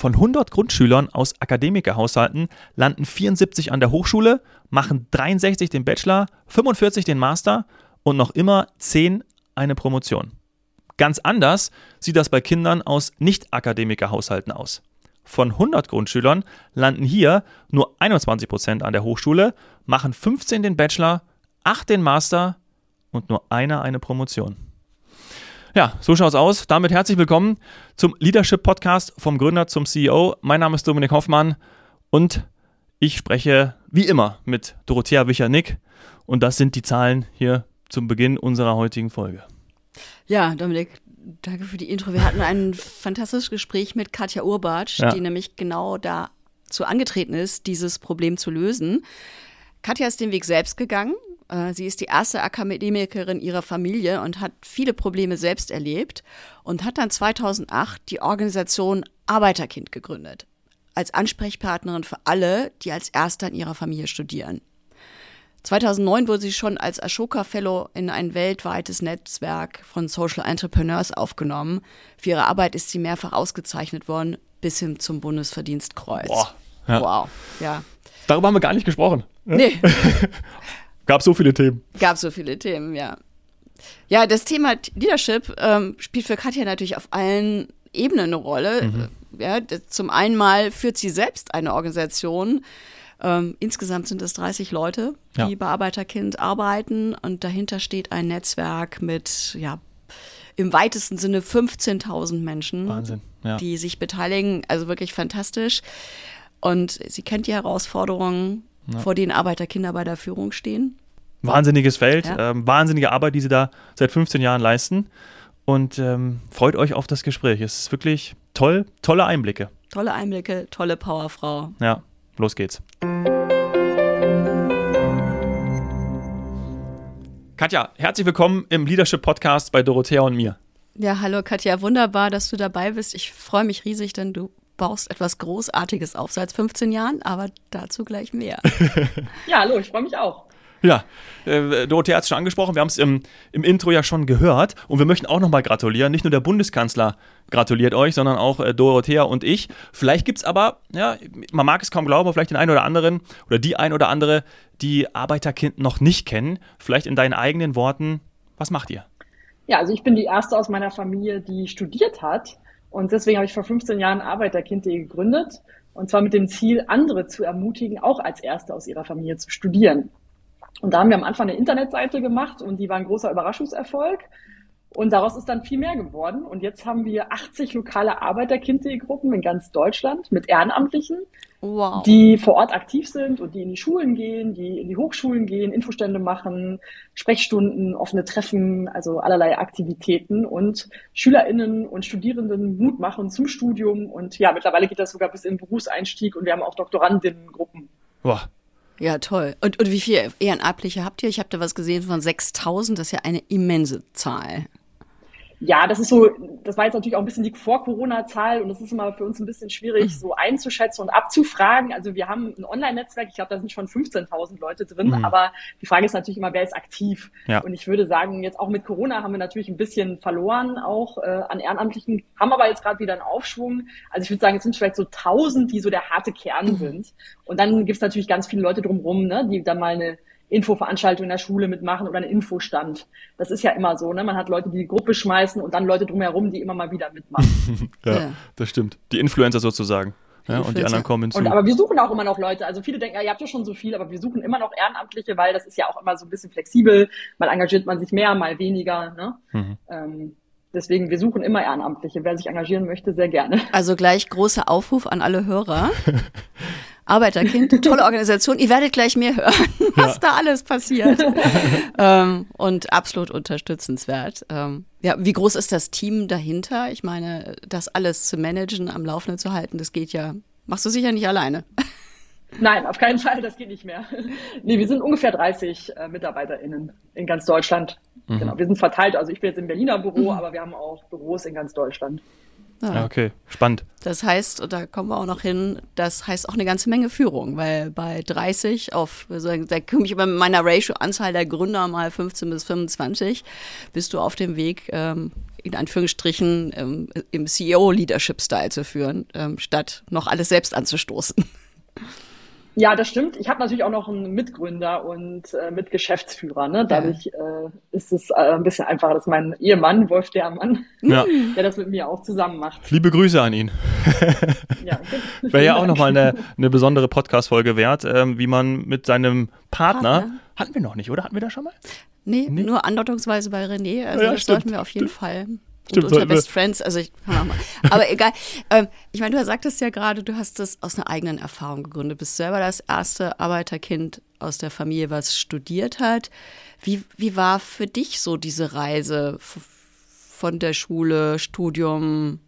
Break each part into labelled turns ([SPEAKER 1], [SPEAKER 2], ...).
[SPEAKER 1] Von 100 Grundschülern aus Akademikerhaushalten landen 74 an der Hochschule, machen 63 den Bachelor, 45 den Master und noch immer 10 eine Promotion. Ganz anders sieht das bei Kindern aus Nicht-Akademikerhaushalten aus. Von 100 Grundschülern landen hier nur 21 Prozent an der Hochschule, machen 15 den Bachelor, 8 den Master und nur einer eine Promotion. Ja, so schaut's aus. Damit herzlich willkommen zum Leadership Podcast vom Gründer zum CEO. Mein Name ist Dominik Hoffmann und ich spreche wie immer mit Dorothea Wicher-Nick und das sind die Zahlen hier zum Beginn unserer heutigen Folge.
[SPEAKER 2] Ja, Dominik, danke für die Intro. Wir hatten ein fantastisches Gespräch mit Katja Urbatsch, ja. die nämlich genau dazu angetreten ist, dieses Problem zu lösen. Katja ist den Weg selbst gegangen, sie ist die erste Akademikerin ihrer Familie und hat viele Probleme selbst erlebt und hat dann 2008 die Organisation Arbeiterkind gegründet. Als Ansprechpartnerin für alle, die als Erster in ihrer Familie studieren. 2009 wurde sie schon als Ashoka Fellow in ein weltweites Netzwerk von Social Entrepreneurs aufgenommen. Für ihre Arbeit ist sie mehrfach ausgezeichnet worden, bis hin zum Bundesverdienstkreuz.
[SPEAKER 1] Boah, ja.
[SPEAKER 2] Wow, ja.
[SPEAKER 1] Darüber haben wir gar nicht gesprochen.
[SPEAKER 2] Nee.
[SPEAKER 1] Gab so viele Themen.
[SPEAKER 2] Gab so viele Themen, ja. Ja, das Thema Leadership ähm, spielt für Katja natürlich auf allen Ebenen eine Rolle. Mhm. Ja, zum einen mal führt sie selbst eine Organisation. Ähm, insgesamt sind es 30 Leute, die ja. bei Arbeiterkind arbeiten und dahinter steht ein Netzwerk mit, ja, im weitesten Sinne 15.000 Menschen,
[SPEAKER 1] Wahnsinn, ja.
[SPEAKER 2] die sich beteiligen. Also wirklich fantastisch. Und sie kennt die Herausforderungen, ja. vor denen Arbeiterkinder bei der Führung stehen.
[SPEAKER 1] Wahnsinniges Feld, ja. ähm, wahnsinnige Arbeit, die sie da seit 15 Jahren leisten. Und ähm, freut euch auf das Gespräch. Es ist wirklich toll, tolle Einblicke.
[SPEAKER 2] Tolle Einblicke, tolle Powerfrau.
[SPEAKER 1] Ja, los geht's. Katja, herzlich willkommen im Leadership Podcast bei Dorothea und mir.
[SPEAKER 2] Ja, hallo Katja, wunderbar, dass du dabei bist. Ich freue mich riesig, denn du baust etwas Großartiges auf seit 15 Jahren, aber dazu gleich mehr.
[SPEAKER 3] ja, hallo, ich freue mich auch.
[SPEAKER 1] Ja, äh, Dorothea hat es schon angesprochen, wir haben es im, im Intro ja schon gehört und wir möchten auch nochmal gratulieren. Nicht nur der Bundeskanzler gratuliert euch, sondern auch äh, Dorothea und ich. Vielleicht gibt es aber, ja, man mag es kaum glauben, vielleicht den einen oder anderen oder die ein oder andere, die Arbeiterkind noch nicht kennen. Vielleicht in deinen eigenen Worten, was macht ihr?
[SPEAKER 3] Ja, also ich bin die erste aus meiner Familie, die studiert hat und deswegen habe ich vor 15 Jahren Arbeiterkind.de gegründet. Und zwar mit dem Ziel, andere zu ermutigen, auch als Erste aus ihrer Familie zu studieren. Und da haben wir am Anfang eine Internetseite gemacht und die war ein großer Überraschungserfolg. Und daraus ist dann viel mehr geworden. Und jetzt haben wir 80 lokale Arbeiterkind.de-Gruppen in ganz Deutschland mit Ehrenamtlichen, wow. die vor Ort aktiv sind und die in die Schulen gehen, die in die Hochschulen gehen, Infostände machen, Sprechstunden, offene Treffen, also allerlei Aktivitäten und SchülerInnen und Studierenden Mut machen zum Studium. Und ja, mittlerweile geht das sogar bis in den Berufseinstieg und wir haben auch Doktorandinnengruppen.
[SPEAKER 1] Wow.
[SPEAKER 2] Ja, toll. Und, und wie viele Ehrenamtliche habt ihr? Ich habe da was gesehen von 6000, das ist ja eine immense Zahl.
[SPEAKER 3] Ja, das ist so, das war jetzt natürlich auch ein bisschen die Vor-Corona-Zahl und das ist immer für uns ein bisschen schwierig so einzuschätzen und abzufragen. Also wir haben ein Online-Netzwerk, ich glaube, da sind schon 15.000 Leute drin, mhm. aber die Frage ist natürlich immer, wer ist aktiv? Ja. Und ich würde sagen, jetzt auch mit Corona haben wir natürlich ein bisschen verloren auch äh, an Ehrenamtlichen, haben aber jetzt gerade wieder einen Aufschwung. Also ich würde sagen, es sind vielleicht so 1000, die so der harte Kern mhm. sind. Und dann gibt es natürlich ganz viele Leute drumherum, ne, die dann mal eine Infoveranstaltung in der Schule mitmachen oder einen Infostand. Das ist ja immer so, ne? Man hat Leute, die die Gruppe schmeißen und dann Leute drumherum, die immer mal wieder mitmachen.
[SPEAKER 1] ja, ja, das stimmt. Die Influencer sozusagen. Ja, und die anderen kommen hinzu.
[SPEAKER 3] Und, aber wir suchen auch immer noch Leute. Also viele denken, ja, ihr habt ja schon so viel, aber wir suchen immer noch Ehrenamtliche, weil das ist ja auch immer so ein bisschen flexibel. Mal engagiert man sich mehr, mal weniger. Ne? Mhm. Ähm, deswegen, wir suchen immer Ehrenamtliche. Wer sich engagieren möchte, sehr gerne.
[SPEAKER 2] Also gleich großer Aufruf an alle Hörer. Arbeiterkind, tolle Organisation. Ihr werdet gleich mehr hören, was ja. da alles passiert. ähm, und absolut unterstützenswert. Ähm, ja, wie groß ist das Team dahinter? Ich meine, das alles zu managen, am Laufenden zu halten, das geht ja, machst du sicher nicht alleine.
[SPEAKER 3] Nein, auf keinen Fall, das geht nicht mehr. nee, wir sind ungefähr 30 äh, MitarbeiterInnen in ganz Deutschland. Mhm. Genau, wir sind verteilt. Also ich bin jetzt im Berliner Büro, mhm. aber wir haben auch Büros in ganz Deutschland.
[SPEAKER 1] Ja. okay, spannend.
[SPEAKER 2] Das heißt, da kommen wir auch noch hin, das heißt auch eine ganze Menge Führung, weil bei 30 auf, da komme ich über meiner Ratio-Anzahl der Gründer mal 15 bis 25, bist du auf dem Weg, ähm, in Anführungsstrichen ähm, im CEO-Leadership-Style zu führen, ähm, statt noch alles selbst anzustoßen.
[SPEAKER 3] Ja, das stimmt. Ich habe natürlich auch noch einen Mitgründer und äh, Mitgeschäftsführer. Ne? Dadurch ja. äh, ist es äh, ein bisschen einfacher. Das ist mein Ehemann, Wolf Dermann, ja. der das mit mir auch zusammen macht.
[SPEAKER 1] Liebe Grüße an ihn. ja, Wäre ja auch nochmal eine, eine besondere Podcast-Folge wert, ähm, wie man mit seinem Partner, Partner, hatten wir noch nicht, oder? Hatten wir das schon mal?
[SPEAKER 2] Nee, nee? nur andeutungsweise bei René. Also ja, das stimmt, sollten wir auf jeden stimmt. Fall Stimmt, und unter Best Friends, also ich kann auch mal. Aber egal. Ähm, ich meine, du sagtest ja gerade, du hast das aus einer eigenen Erfahrung gegründet. Bist selber das erste Arbeiterkind aus der Familie, was studiert hat. Wie, wie war für dich so diese Reise von der Schule, Studium,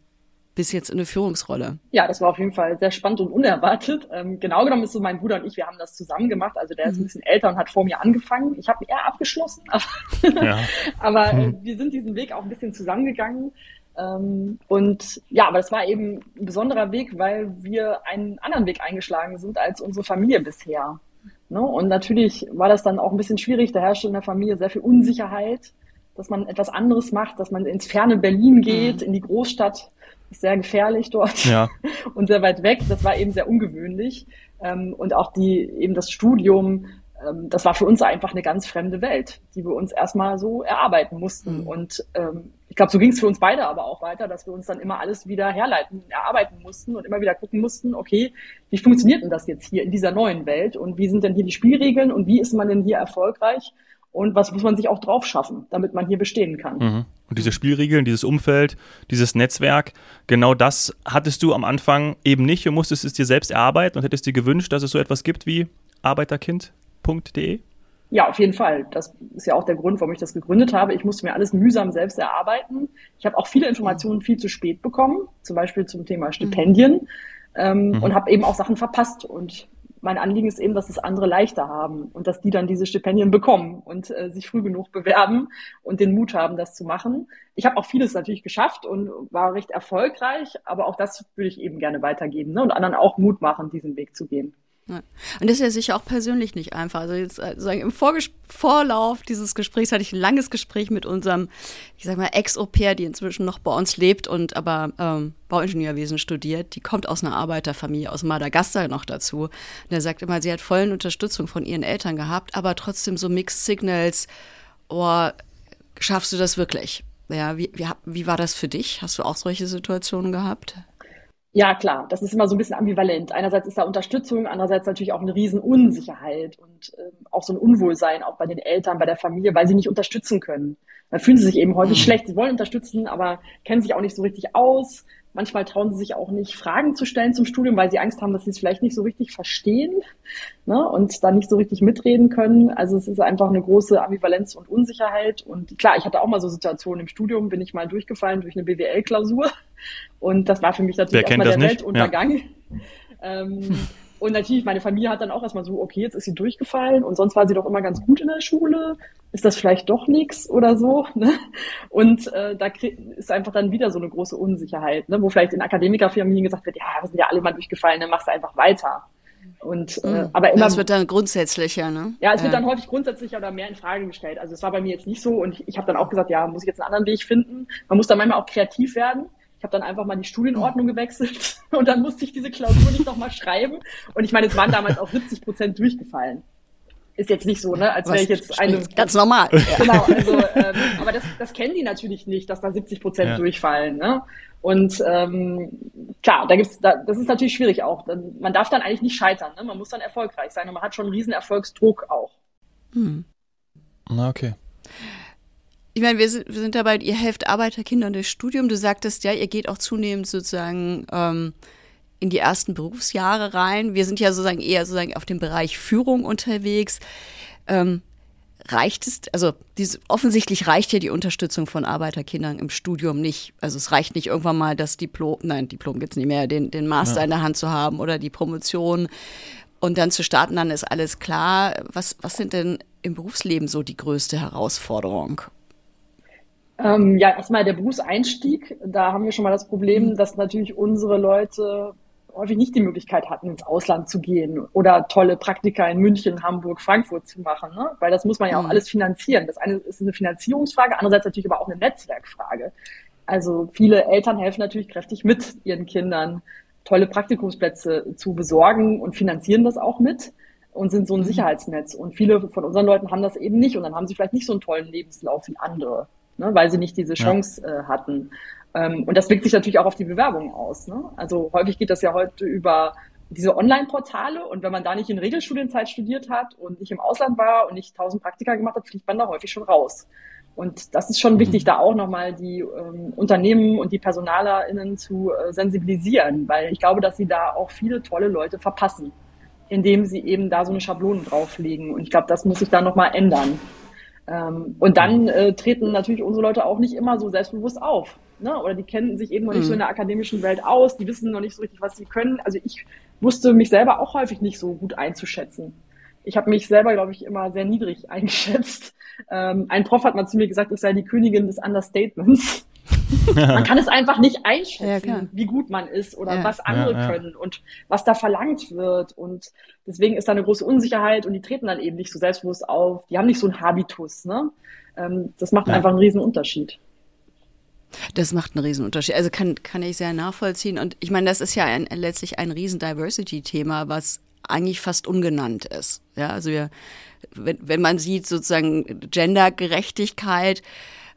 [SPEAKER 2] bis jetzt in eine Führungsrolle?
[SPEAKER 3] Ja, das war auf jeden Fall sehr spannend und unerwartet. Ähm, genau genommen ist so mein Bruder und ich, wir haben das zusammen gemacht. Also der ist ein mhm. bisschen älter und hat vor mir angefangen. Ich habe eher abgeschlossen, aber, ja. aber äh, mhm. wir sind diesen Weg auch ein bisschen zusammengegangen. Ähm, und ja, aber es war eben ein besonderer Weg, weil wir einen anderen Weg eingeschlagen sind als unsere Familie bisher. Ne? Und natürlich war das dann auch ein bisschen schwierig. Da herrschte in der Familie sehr viel Unsicherheit, dass man etwas anderes macht, dass man ins ferne Berlin geht, mhm. in die Großstadt ist sehr gefährlich dort ja. und sehr weit weg. Das war eben sehr ungewöhnlich. Ähm, und auch die, eben das Studium, ähm, das war für uns einfach eine ganz fremde Welt, die wir uns erstmal so erarbeiten mussten. Mhm. Und ähm, ich glaube, so ging es für uns beide aber auch weiter, dass wir uns dann immer alles wieder herleiten, erarbeiten mussten und immer wieder gucken mussten, okay, wie funktioniert denn das jetzt hier in dieser neuen Welt und wie sind denn hier die Spielregeln und wie ist man denn hier erfolgreich? Und was muss man sich auch drauf schaffen, damit man hier bestehen kann.
[SPEAKER 1] Mhm. Und diese Spielregeln, dieses Umfeld, dieses Netzwerk, genau das hattest du am Anfang eben nicht und musstest es dir selbst erarbeiten und hättest dir gewünscht, dass es so etwas gibt wie arbeiterkind.de?
[SPEAKER 3] Ja, auf jeden Fall. Das ist ja auch der Grund, warum ich das gegründet habe. Ich musste mir alles mühsam selbst erarbeiten. Ich habe auch viele Informationen viel zu spät bekommen, zum Beispiel zum Thema Stipendien, ähm, mhm. und habe eben auch Sachen verpasst. Und mein Anliegen ist eben, dass es andere leichter haben und dass die dann diese Stipendien bekommen und äh, sich früh genug bewerben und den Mut haben, das zu machen. Ich habe auch vieles natürlich geschafft und war recht erfolgreich, aber auch das würde ich eben gerne weitergeben ne? und anderen auch Mut machen, diesen Weg zu gehen.
[SPEAKER 2] Und das ist ja sicher auch persönlich nicht einfach. Also jetzt äh, sagen, im Vorges Vorlauf dieses Gesprächs hatte ich ein langes Gespräch mit unserem, ich sag mal, Ex-Au-pair, die inzwischen noch bei uns lebt und aber ähm, Bauingenieurwesen studiert. Die kommt aus einer Arbeiterfamilie aus Madagaskar noch dazu. Und er sagt immer, sie hat vollen Unterstützung von ihren Eltern gehabt, aber trotzdem so Mixed Signals. Oh, schaffst du das wirklich? Ja, wie, wie, wie war das für dich? Hast du auch solche Situationen gehabt?
[SPEAKER 3] Ja, klar, das ist immer so ein bisschen ambivalent. Einerseits ist da Unterstützung, andererseits natürlich auch eine riesen Unsicherheit und äh, auch so ein Unwohlsein auch bei den Eltern, bei der Familie, weil sie nicht unterstützen können. Dann fühlen sie sich eben häufig mhm. schlecht. Sie wollen unterstützen, aber kennen sich auch nicht so richtig aus. Manchmal trauen sie sich auch nicht, Fragen zu stellen zum Studium, weil sie Angst haben, dass sie es vielleicht nicht so richtig verstehen ne, und da nicht so richtig mitreden können. Also es ist einfach eine große Ambivalenz und Unsicherheit. Und klar, ich hatte auch mal so Situationen im Studium, bin ich mal durchgefallen durch eine BWL-Klausur. Und das war für mich natürlich erstmal der nicht? Weltuntergang. Ja. Ähm, und natürlich, meine Familie hat dann auch erstmal so, okay, jetzt ist sie durchgefallen und sonst war sie doch immer ganz gut in der Schule. Ist das vielleicht doch nichts oder so? Ne? Und äh, da ist einfach dann wieder so eine große Unsicherheit, ne? wo vielleicht in Akademikerfamilien gesagt wird, ja, wir sind ja alle mal durchgefallen, dann machst du einfach weiter. Und, äh, mhm. aber immer,
[SPEAKER 2] das wird dann grundsätzlicher, ne?
[SPEAKER 3] Ja, es ja. wird dann häufig grundsätzlicher oder mehr in Frage gestellt. Also es war bei mir jetzt nicht so und ich, ich habe dann auch gesagt, ja, muss ich jetzt einen anderen Weg finden. Man muss dann manchmal auch kreativ werden. Ich habe dann einfach mal die Studienordnung gewechselt und dann musste ich diese Klausur nicht nochmal schreiben. Und ich meine, es waren damals auch 70 Prozent durchgefallen. Ist jetzt nicht so, ne? Als wäre ich jetzt eine.
[SPEAKER 2] Ganz normal.
[SPEAKER 3] Genau, also, ähm, aber das, das kennen die natürlich nicht, dass da 70 Prozent ja. durchfallen, ne? Und ähm, klar, da gibt's, da, das ist natürlich schwierig auch. Man darf dann eigentlich nicht scheitern, ne? Man muss dann erfolgreich sein und man hat schon einen riesen Erfolgsdruck auch. Hm.
[SPEAKER 1] Na, okay
[SPEAKER 2] ich meine, wir sind, wir sind dabei, ihr helft Arbeiterkindern durch Studium. Du sagtest ja, ihr geht auch zunehmend sozusagen ähm, in die ersten Berufsjahre rein. Wir sind ja sozusagen eher sozusagen auf dem Bereich Führung unterwegs. Ähm, reicht es, also diese, offensichtlich reicht ja die Unterstützung von Arbeiterkindern im Studium nicht. Also es reicht nicht irgendwann mal das Diplom, nein, Diplom gibt's nicht mehr, den, den Master ja. in der Hand zu haben oder die Promotion und dann zu starten, dann ist alles klar. Was, was sind denn im Berufsleben so die größte Herausforderung?
[SPEAKER 3] Ähm, ja, erstmal der Berufseinstieg. Da haben wir schon mal das Problem, mhm. dass natürlich unsere Leute häufig nicht die Möglichkeit hatten, ins Ausland zu gehen oder tolle Praktika in München, Hamburg, Frankfurt zu machen, ne? weil das muss man ja auch mhm. alles finanzieren. Das eine ist eine Finanzierungsfrage, andererseits natürlich aber auch eine Netzwerkfrage. Also viele Eltern helfen natürlich kräftig mit, ihren Kindern tolle Praktikumsplätze zu besorgen und finanzieren das auch mit und sind so ein mhm. Sicherheitsnetz. Und viele von unseren Leuten haben das eben nicht und dann haben sie vielleicht nicht so einen tollen Lebenslauf wie andere, ne? weil sie nicht diese Chance ja. äh, hatten. Ähm, und das wirkt sich natürlich auch auf die Bewerbung aus. Ne? Also häufig geht das ja heute über diese Online-Portale und wenn man da nicht in Regelstudienzeit studiert hat und nicht im Ausland war und nicht tausend Praktika gemacht hat, fliegt man da häufig schon raus. Und das ist schon mhm. wichtig, da auch nochmal die ähm, Unternehmen und die PersonalerInnen zu äh, sensibilisieren, weil ich glaube, dass sie da auch viele tolle Leute verpassen, indem sie eben da so eine Schablone drauflegen. Und ich glaube, das muss sich da nochmal ändern. Ähm, und dann äh, treten natürlich unsere Leute auch nicht immer so selbstbewusst auf ne? oder die kennen sich eben noch nicht mhm. so in der akademischen Welt aus, die wissen noch nicht so richtig, was sie können. Also ich wusste mich selber auch häufig nicht so gut einzuschätzen. Ich habe mich selber, glaube ich, immer sehr niedrig eingeschätzt. Ähm, ein Prof hat mal zu mir gesagt, ich sei die Königin des Understatements. man kann es einfach nicht einschätzen, ja, wie gut man ist oder ja. was andere ja, können und was da verlangt wird. Und deswegen ist da eine große Unsicherheit und die treten dann eben nicht so selbstbewusst auf. Die haben nicht so einen Habitus. Ne? Ähm, das macht einfach einen riesen Unterschied.
[SPEAKER 2] Das macht einen Riesenunterschied. Also kann, kann ich sehr nachvollziehen. Und ich meine, das ist ja ein, letztlich ein Riesen-Diversity-Thema, was eigentlich fast ungenannt ist. Ja, also wir, wenn, wenn man sieht sozusagen Gendergerechtigkeit,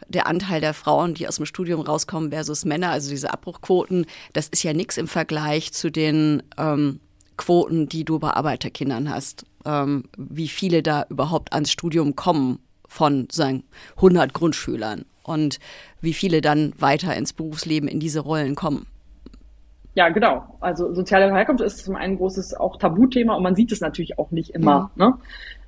[SPEAKER 2] der Anteil der Frauen, die aus dem Studium rauskommen versus Männer, also diese Abbruchquoten, das ist ja nichts im Vergleich zu den ähm, Quoten, die du bei Arbeiterkindern hast. Ähm, wie viele da überhaupt ans Studium kommen von sagen 100 Grundschülern und wie viele dann weiter ins Berufsleben in diese Rollen kommen.
[SPEAKER 3] Ja, genau. Also soziale Herkunft ist zum einen ein großes auch Tabuthema und man sieht es natürlich auch nicht immer. Mhm. Ne?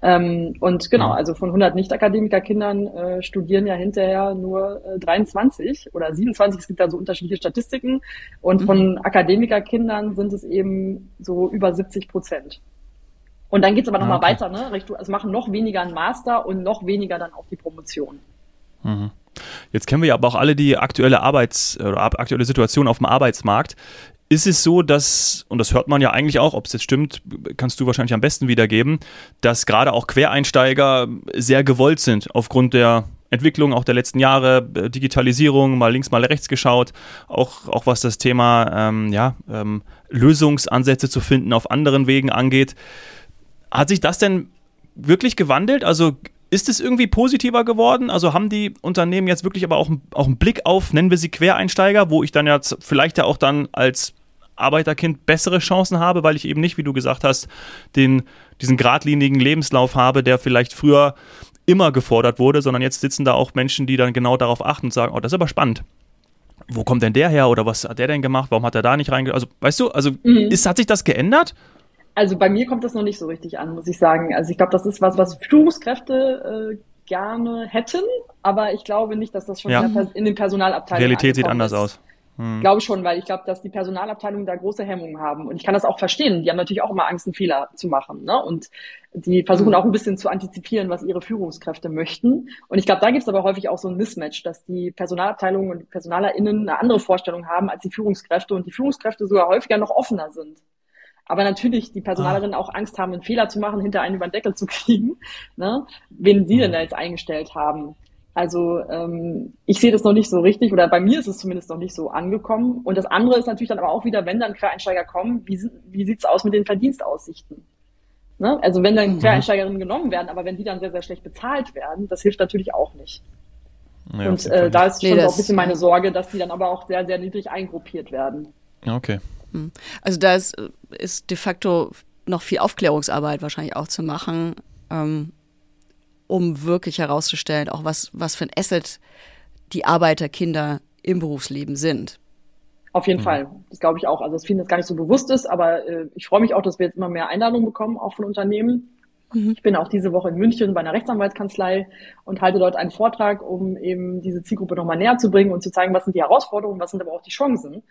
[SPEAKER 3] Ähm, und genau, also von 100 Nicht-Akademiker-Kindern äh, studieren ja hinterher nur äh, 23 oder 27. Es gibt da so unterschiedliche Statistiken. Und mhm. von Akademiker-Kindern sind es eben so über 70 Prozent. Und dann geht's aber nochmal okay. weiter, ne? Es also machen noch weniger einen Master und noch weniger dann auch die Promotion.
[SPEAKER 1] Mhm. Jetzt kennen wir ja aber auch alle die aktuelle Arbeits- oder aktuelle Situation auf dem Arbeitsmarkt. Ist es so, dass, und das hört man ja eigentlich auch, ob es jetzt stimmt, kannst du wahrscheinlich am besten wiedergeben, dass gerade auch Quereinsteiger sehr gewollt sind aufgrund der Entwicklung auch der letzten Jahre, Digitalisierung, mal links, mal rechts geschaut, auch, auch was das Thema ähm, ja, ähm, Lösungsansätze zu finden auf anderen Wegen angeht. Hat sich das denn wirklich gewandelt? Also ist es irgendwie positiver geworden? Also haben die Unternehmen jetzt wirklich aber auch, auch einen Blick auf, nennen wir sie Quereinsteiger, wo ich dann jetzt vielleicht ja auch dann als Arbeiterkind bessere Chancen habe, weil ich eben nicht, wie du gesagt hast, den, diesen geradlinigen Lebenslauf habe, der vielleicht früher immer gefordert wurde, sondern jetzt sitzen da auch Menschen, die dann genau darauf achten und sagen, oh, das ist aber spannend. Wo kommt denn der her oder was hat der denn gemacht? Warum hat er da nicht reinge... Also, weißt du, also mhm. ist, hat sich das geändert?
[SPEAKER 3] Also bei mir kommt das noch nicht so richtig an, muss ich sagen. Also ich glaube, das ist was, was Führungskräfte äh, gerne hätten, aber ich glaube nicht, dass das schon ja. in den Personalabteilungen
[SPEAKER 1] Realität sieht anders ist. aus.
[SPEAKER 3] Hm. Glaube schon, weil ich glaube, dass die Personalabteilungen da große Hemmungen haben. Und ich kann das auch verstehen. Die haben natürlich auch immer Angst, einen Fehler zu machen. Ne? Und die versuchen hm. auch ein bisschen zu antizipieren, was ihre Führungskräfte möchten. Und ich glaube, da gibt es aber häufig auch so ein Mismatch, dass die Personalabteilungen und PersonalerInnen eine andere Vorstellung haben als die Führungskräfte und die Führungskräfte sogar häufiger noch offener sind aber natürlich die Personalerinnen ah. auch Angst haben, einen Fehler zu machen, hinter einen über den Deckel zu kriegen, ne? wen sie denn da jetzt eingestellt haben. Also ähm, ich sehe das noch nicht so richtig oder bei mir ist es zumindest noch nicht so angekommen. Und das andere ist natürlich dann aber auch wieder, wenn dann Quereinsteiger kommen, wie, wie sieht's aus mit den Verdienstaussichten? Ne? Also wenn dann mhm. Quereinsteigerinnen genommen werden, aber wenn die dann sehr, sehr schlecht bezahlt werden, das hilft natürlich auch nicht. Ja, und äh, da ist schon nee, so ein bisschen meine Sorge, dass die dann aber auch sehr, sehr niedrig eingruppiert werden.
[SPEAKER 1] Okay.
[SPEAKER 2] Hm. Also da ist, ist de facto noch viel Aufklärungsarbeit wahrscheinlich auch zu machen, ähm, um wirklich herauszustellen, auch was, was für ein Asset die Arbeiterkinder im Berufsleben sind.
[SPEAKER 3] Auf jeden mhm. Fall, das glaube ich auch. Also dass vielen das gar nicht so bewusst ist, aber äh, ich freue mich auch, dass wir jetzt immer mehr Einladungen bekommen, auch von Unternehmen. Mhm. Ich bin auch diese Woche in München bei einer Rechtsanwaltskanzlei und halte dort einen Vortrag, um eben diese Zielgruppe nochmal näher zu bringen und zu zeigen, was sind die Herausforderungen, was sind aber auch die Chancen.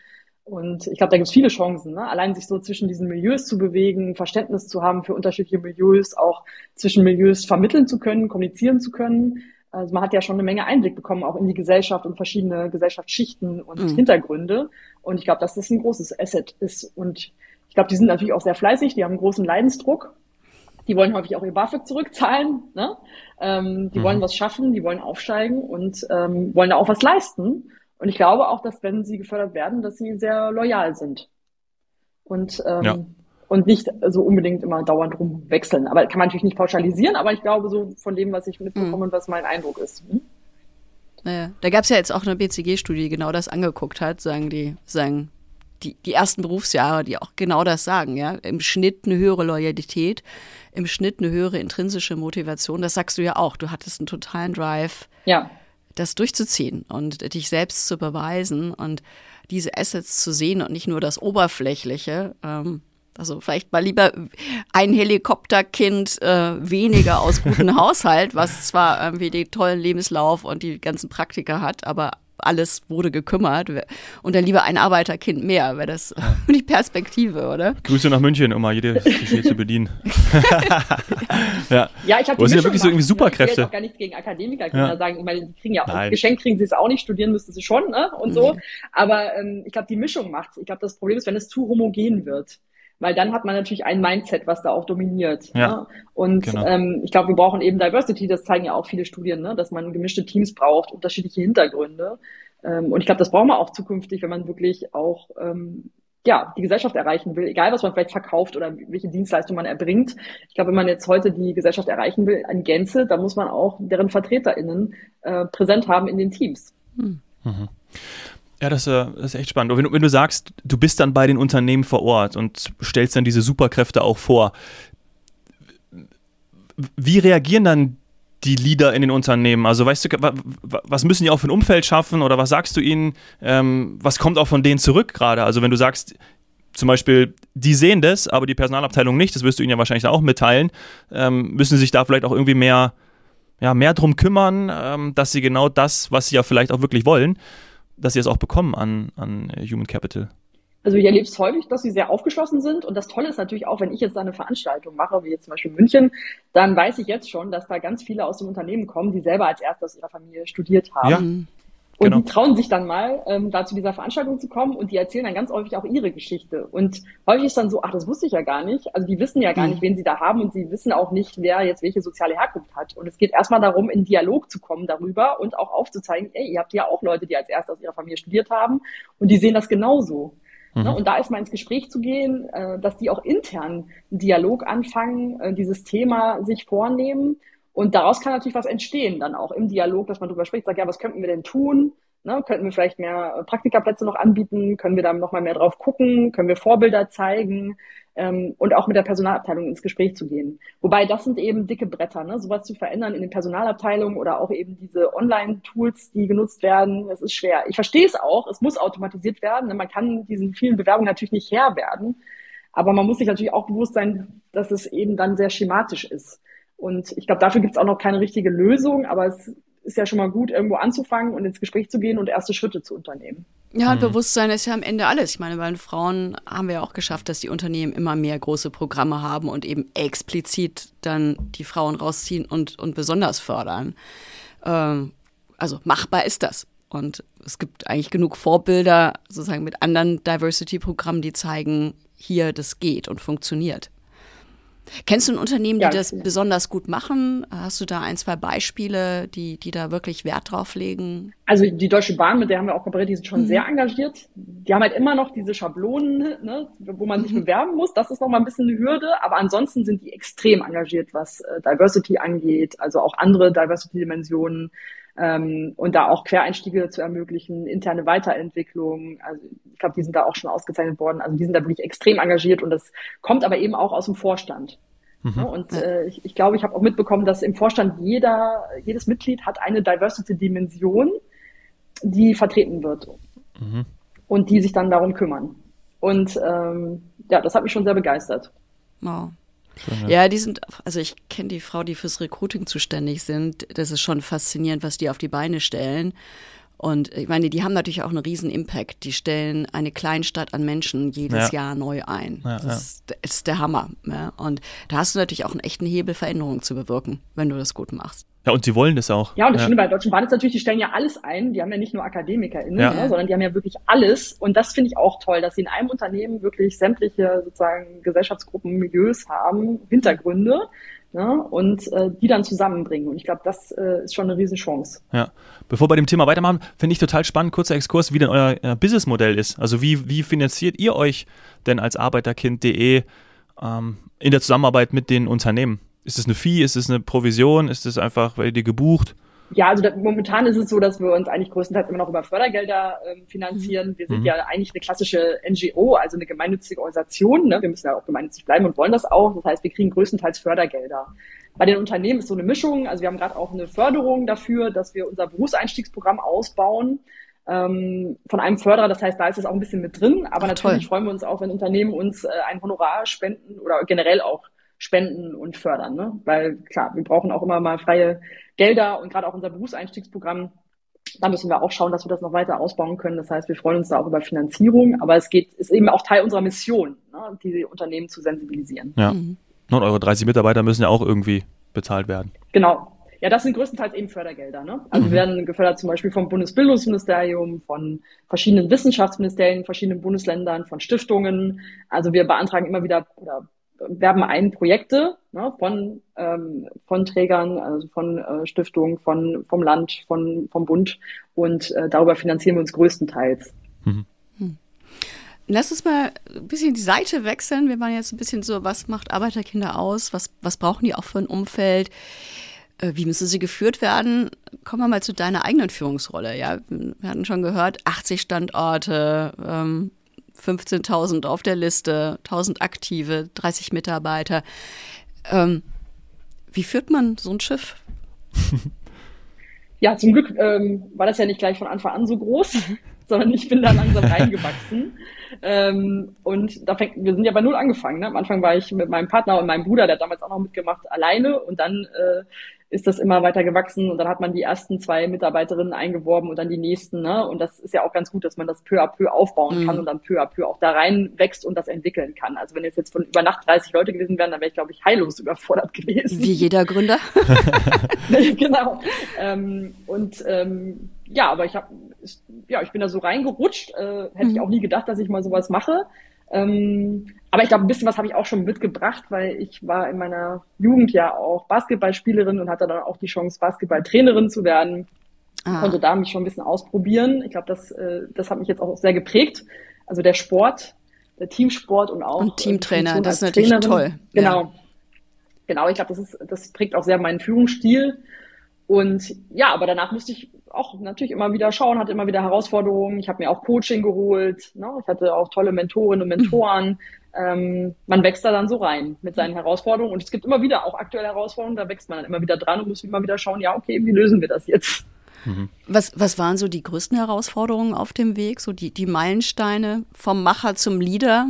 [SPEAKER 3] Und ich glaube, da gibt es viele Chancen, ne? allein sich so zwischen diesen Milieus zu bewegen, Verständnis zu haben für unterschiedliche Milieus, auch zwischen Milieus vermitteln zu können, kommunizieren zu können. Also man hat ja schon eine Menge Einblick bekommen, auch in die Gesellschaft und verschiedene Gesellschaftsschichten und mhm. Hintergründe. Und ich glaube, dass das ein großes Asset ist. Und ich glaube, die sind natürlich auch sehr fleißig, die haben einen großen Leidensdruck. Die wollen häufig auch ihr BAföG zurückzahlen. Ne? Ähm, die mhm. wollen was schaffen, die wollen aufsteigen und ähm, wollen da auch was leisten. Und ich glaube auch, dass wenn sie gefördert werden, dass sie sehr loyal sind. Und ähm, ja und nicht so unbedingt immer dauernd rumwechseln. Aber kann man natürlich nicht pauschalisieren, aber ich glaube so von dem, was ich mitbekomme mhm. und was mein Eindruck ist. Hm?
[SPEAKER 2] Naja, da gab es ja jetzt auch eine BCG-Studie, die genau das angeguckt hat, sagen die, sagen die, die ersten Berufsjahre, die auch genau das sagen, ja. Im Schnitt eine höhere Loyalität, im Schnitt eine höhere intrinsische Motivation. Das sagst du ja auch. Du hattest einen totalen Drive,
[SPEAKER 3] ja.
[SPEAKER 2] Das durchzuziehen und dich selbst zu beweisen und diese Assets zu sehen und nicht nur das Oberflächliche. Ähm, also vielleicht mal lieber ein Helikopterkind äh, weniger aus gutem Haushalt, was zwar irgendwie den tollen Lebenslauf und die ganzen Praktika hat, aber alles wurde gekümmert. Und dann lieber ein Arbeiterkind mehr, wäre das Perspektive, oder?
[SPEAKER 1] Grüße nach München, um mal jede Klischee zu bedienen.
[SPEAKER 3] ja. ja, ich habe
[SPEAKER 1] ja wirklich so irgendwie Superkräfte. Ich will
[SPEAKER 3] auch gar nichts gegen Akademikerkinder ja. sagen. Ich meine, die kriegen ja auch, geschenkt kriegen sie es auch nicht, studieren müssten sie schon, ne? Und so. Mhm. Aber ähm, ich glaube, die Mischung macht's. Ich glaube, das Problem ist, wenn es zu homogen wird weil dann hat man natürlich ein Mindset, was da auch dominiert. Ja, ne? Und genau. ähm, ich glaube, wir brauchen eben Diversity, das zeigen ja auch viele Studien, ne? dass man gemischte Teams braucht, unterschiedliche Hintergründe. Ähm, und ich glaube, das brauchen wir auch zukünftig, wenn man wirklich auch ähm, ja, die Gesellschaft erreichen will, egal was man vielleicht verkauft oder welche Dienstleistung man erbringt. Ich glaube, wenn man jetzt heute die Gesellschaft erreichen will in Gänze, dann muss man auch deren VertreterInnen äh, präsent haben in den Teams. Hm. Mhm.
[SPEAKER 1] Ja, das, äh, das, ist echt spannend. Wenn du, wenn du sagst, du bist dann bei den Unternehmen vor Ort und stellst dann diese Superkräfte auch vor, wie reagieren dann die Leader in den Unternehmen? Also weißt du, was müssen die auch für ein Umfeld schaffen oder was sagst du ihnen? Ähm, was kommt auch von denen zurück gerade? Also wenn du sagst, zum Beispiel, die sehen das, aber die Personalabteilung nicht, das wirst du ihnen ja wahrscheinlich auch mitteilen, ähm, müssen sich da vielleicht auch irgendwie mehr, ja, mehr drum kümmern, ähm, dass sie genau das, was sie ja vielleicht auch wirklich wollen, dass sie es auch bekommen an, an Human Capital?
[SPEAKER 3] Also ich erlebe es häufig, dass sie sehr aufgeschlossen sind. Und das Tolle ist natürlich auch, wenn ich jetzt eine Veranstaltung mache, wie jetzt zum Beispiel München, dann weiß ich jetzt schon, dass da ganz viele aus dem Unternehmen kommen, die selber als Erste aus ihrer Familie studiert haben. Ja. Und genau. die trauen sich dann mal, ähm, da zu dieser Veranstaltung zu kommen und die erzählen dann ganz häufig auch ihre Geschichte. Und häufig ist dann so, ach, das wusste ich ja gar nicht. Also die wissen ja gar mhm. nicht, wen sie da haben und sie wissen auch nicht, wer jetzt welche soziale Herkunft hat. Und es geht erstmal darum, in Dialog zu kommen darüber und auch aufzuzeigen, ey, ihr habt ja auch Leute, die als erst aus ihrer Familie studiert haben und die sehen das genauso. Mhm. Ne? Und da ist mal ins Gespräch zu gehen, äh, dass die auch intern einen Dialog anfangen, äh, dieses Thema sich vornehmen und daraus kann natürlich was entstehen, dann auch im Dialog, dass man darüber spricht, sagt, ja, was könnten wir denn tun? Ne, könnten wir vielleicht mehr Praktikaplätze noch anbieten? Können wir da noch mal mehr drauf gucken? Können wir Vorbilder zeigen? Ähm, und auch mit der Personalabteilung ins Gespräch zu gehen. Wobei das sind eben dicke Bretter, ne? sowas zu verändern in den Personalabteilungen oder auch eben diese Online-Tools, die genutzt werden, das ist schwer. Ich verstehe es auch, es muss automatisiert werden. Ne? Man kann diesen vielen Bewerbungen natürlich nicht Herr werden, aber man muss sich natürlich auch bewusst sein, dass es eben dann sehr schematisch ist. Und ich glaube, dafür gibt es auch noch keine richtige Lösung, aber es ist ja schon mal gut, irgendwo anzufangen und ins Gespräch zu gehen und erste Schritte zu unternehmen.
[SPEAKER 2] Ja, und mhm. Bewusstsein ist ja am Ende alles. Ich meine, bei den Frauen haben wir ja auch geschafft, dass die Unternehmen immer mehr große Programme haben und eben explizit dann die Frauen rausziehen und, und besonders fördern. Ähm, also machbar ist das. Und es gibt eigentlich genug Vorbilder sozusagen mit anderen Diversity-Programmen, die zeigen, hier, das geht und funktioniert. Kennst du ein Unternehmen, die ja, das ja. besonders gut machen? Hast du da ein, zwei Beispiele, die, die da wirklich Wert drauf legen?
[SPEAKER 3] Also die Deutsche Bahn, mit der haben wir auch kooperiert, die sind schon mhm. sehr engagiert. Die haben halt immer noch diese Schablonen, ne, wo man sich mhm. bewerben muss. Das ist noch mal ein bisschen eine Hürde, aber ansonsten sind die extrem engagiert, was äh, Diversity angeht, also auch andere Diversity-Dimensionen ähm, und da auch Quereinstiege zu ermöglichen, interne Weiterentwicklung. Also ich glaube, die sind da auch schon ausgezeichnet worden. Also die sind da wirklich extrem engagiert und das kommt aber eben auch aus dem Vorstand. Mhm. Und äh, ich, ich glaube, ich habe auch mitbekommen, dass im Vorstand jeder, jedes Mitglied hat eine Diversity-Dimension, die vertreten wird mhm. und die sich dann darum kümmern. Und ähm, ja, das hat mich schon sehr begeistert.
[SPEAKER 2] Wow. Schön, ja. ja. die sind, also ich kenne die Frau, die fürs Recruiting zuständig sind. Das ist schon faszinierend, was die auf die Beine stellen. Und ich meine, die haben natürlich auch einen riesen Impact. Die stellen eine Kleinstadt an Menschen jedes ja. Jahr neu ein. Ja, das ja. ist der Hammer. Und da hast du natürlich auch einen echten Hebel, Veränderungen zu bewirken, wenn du das gut machst.
[SPEAKER 1] Ja, und sie wollen das auch.
[SPEAKER 3] Ja, und das ja. Schöne bei Deutschen Bahn ist natürlich, die stellen ja alles ein. Die haben ja nicht nur AkademikerInnen, ja. ne, sondern die haben ja wirklich alles. Und das finde ich auch toll, dass sie in einem Unternehmen wirklich sämtliche sozusagen Gesellschaftsgruppen, Milieus haben, Hintergründe ne, und äh, die dann zusammenbringen. Und ich glaube, das äh, ist schon eine Riesenchance.
[SPEAKER 1] Ja. Bevor wir bei dem Thema weitermachen, finde ich total spannend, kurzer Exkurs, wie denn euer äh, Businessmodell ist. Also wie, wie finanziert ihr euch denn als Arbeiterkind.de ähm, in der Zusammenarbeit mit den Unternehmen? Ist es eine Fee? Ist es eine Provision? Ist es einfach, weil ihr gebucht?
[SPEAKER 3] Ja, also da, momentan ist es so, dass wir uns eigentlich größtenteils immer noch über Fördergelder äh, finanzieren. Wir sind mhm. ja eigentlich eine klassische NGO, also eine gemeinnützige Organisation. Ne? Wir müssen ja auch gemeinnützig bleiben und wollen das auch. Das heißt, wir kriegen größtenteils Fördergelder. Bei den Unternehmen ist so eine Mischung. Also wir haben gerade auch eine Förderung dafür, dass wir unser Berufseinstiegsprogramm ausbauen ähm, von einem Förderer. Das heißt, da ist es auch ein bisschen mit drin. Aber Ach, natürlich toll. freuen wir uns auch, wenn Unternehmen uns äh, ein Honorar spenden oder generell auch spenden und fördern. Ne? Weil klar, wir brauchen auch immer mal freie Gelder und gerade auch unser Berufseinstiegsprogramm, da müssen wir auch schauen, dass wir das noch weiter ausbauen können. Das heißt, wir freuen uns da auch über Finanzierung, aber es geht, ist eben auch Teil unserer Mission, ne? diese Unternehmen zu sensibilisieren.
[SPEAKER 1] Ja. Mhm. Und eure 30 Mitarbeiter müssen ja auch irgendwie bezahlt werden.
[SPEAKER 3] Genau. Ja, das sind größtenteils eben Fördergelder. Ne? Also mhm. wir werden gefördert zum Beispiel vom Bundesbildungsministerium, von verschiedenen Wissenschaftsministerien, verschiedenen Bundesländern, von Stiftungen. Also wir beantragen immer wieder oder werben ein Projekte ne, von, ähm, von Trägern, also von äh, Stiftungen, von, vom Land, von, vom Bund und äh, darüber finanzieren wir uns größtenteils. Mhm.
[SPEAKER 2] Hm. Lass uns mal ein bisschen die Seite wechseln. Wir waren jetzt ein bisschen so, was macht Arbeiterkinder aus? Was, was brauchen die auch für ein Umfeld? Äh, wie müssen sie geführt werden? Kommen wir mal zu deiner eigenen Führungsrolle. Ja, wir hatten schon gehört, 80 Standorte, ähm, 15.000 auf der Liste, 1.000 Aktive, 30 Mitarbeiter. Ähm, wie führt man so ein Schiff?
[SPEAKER 3] Ja, zum Glück ähm, war das ja nicht gleich von Anfang an so groß, sondern ich bin da langsam reingewachsen. ähm, und da fängt, wir sind ja bei Null angefangen. Ne? Am Anfang war ich mit meinem Partner und meinem Bruder, der hat damals auch noch mitgemacht, alleine. Und dann äh, ist das immer weiter gewachsen und dann hat man die ersten zwei Mitarbeiterinnen eingeworben und dann die nächsten. Ne? Und das ist ja auch ganz gut, dass man das peu à peu aufbauen mhm. kann und dann peu à peu auch da rein wächst und das entwickeln kann. Also wenn es jetzt von über Nacht 30 Leute gewesen wären, dann wäre ich, glaube ich, heillos überfordert gewesen.
[SPEAKER 2] Wie jeder Gründer.
[SPEAKER 3] genau. Ähm, und ähm, ja, aber ich habe, ja, ich bin da so reingerutscht. Äh, hätte mhm. ich auch nie gedacht, dass ich mal sowas mache. Ähm, aber ich glaube, ein bisschen was habe ich auch schon mitgebracht, weil ich war in meiner Jugend ja auch Basketballspielerin und hatte dann auch die Chance, Basketballtrainerin zu werden. Ah. Konnte da mich schon ein bisschen ausprobieren. Ich glaube, das, äh, das hat mich jetzt auch sehr geprägt. Also der Sport, der Teamsport und auch. Und
[SPEAKER 2] äh, Teamtrainer, das ist natürlich Trainerin. toll.
[SPEAKER 3] Genau. Ja. Genau, ich glaube, das ist, das prägt auch sehr meinen Führungsstil. Und ja, aber danach musste ich auch natürlich immer wieder schauen, hatte immer wieder Herausforderungen. Ich habe mir auch Coaching geholt. Ne? Ich hatte auch tolle Mentorinnen und Mentoren. Ähm, man wächst da dann so rein mit seinen Herausforderungen. Und es gibt immer wieder auch aktuelle Herausforderungen, da wächst man dann immer wieder dran und muss immer wieder schauen, ja, okay, wie lösen wir das jetzt?
[SPEAKER 2] Mhm. Was, was waren so die größten Herausforderungen auf dem Weg, so die, die Meilensteine vom Macher zum Leader?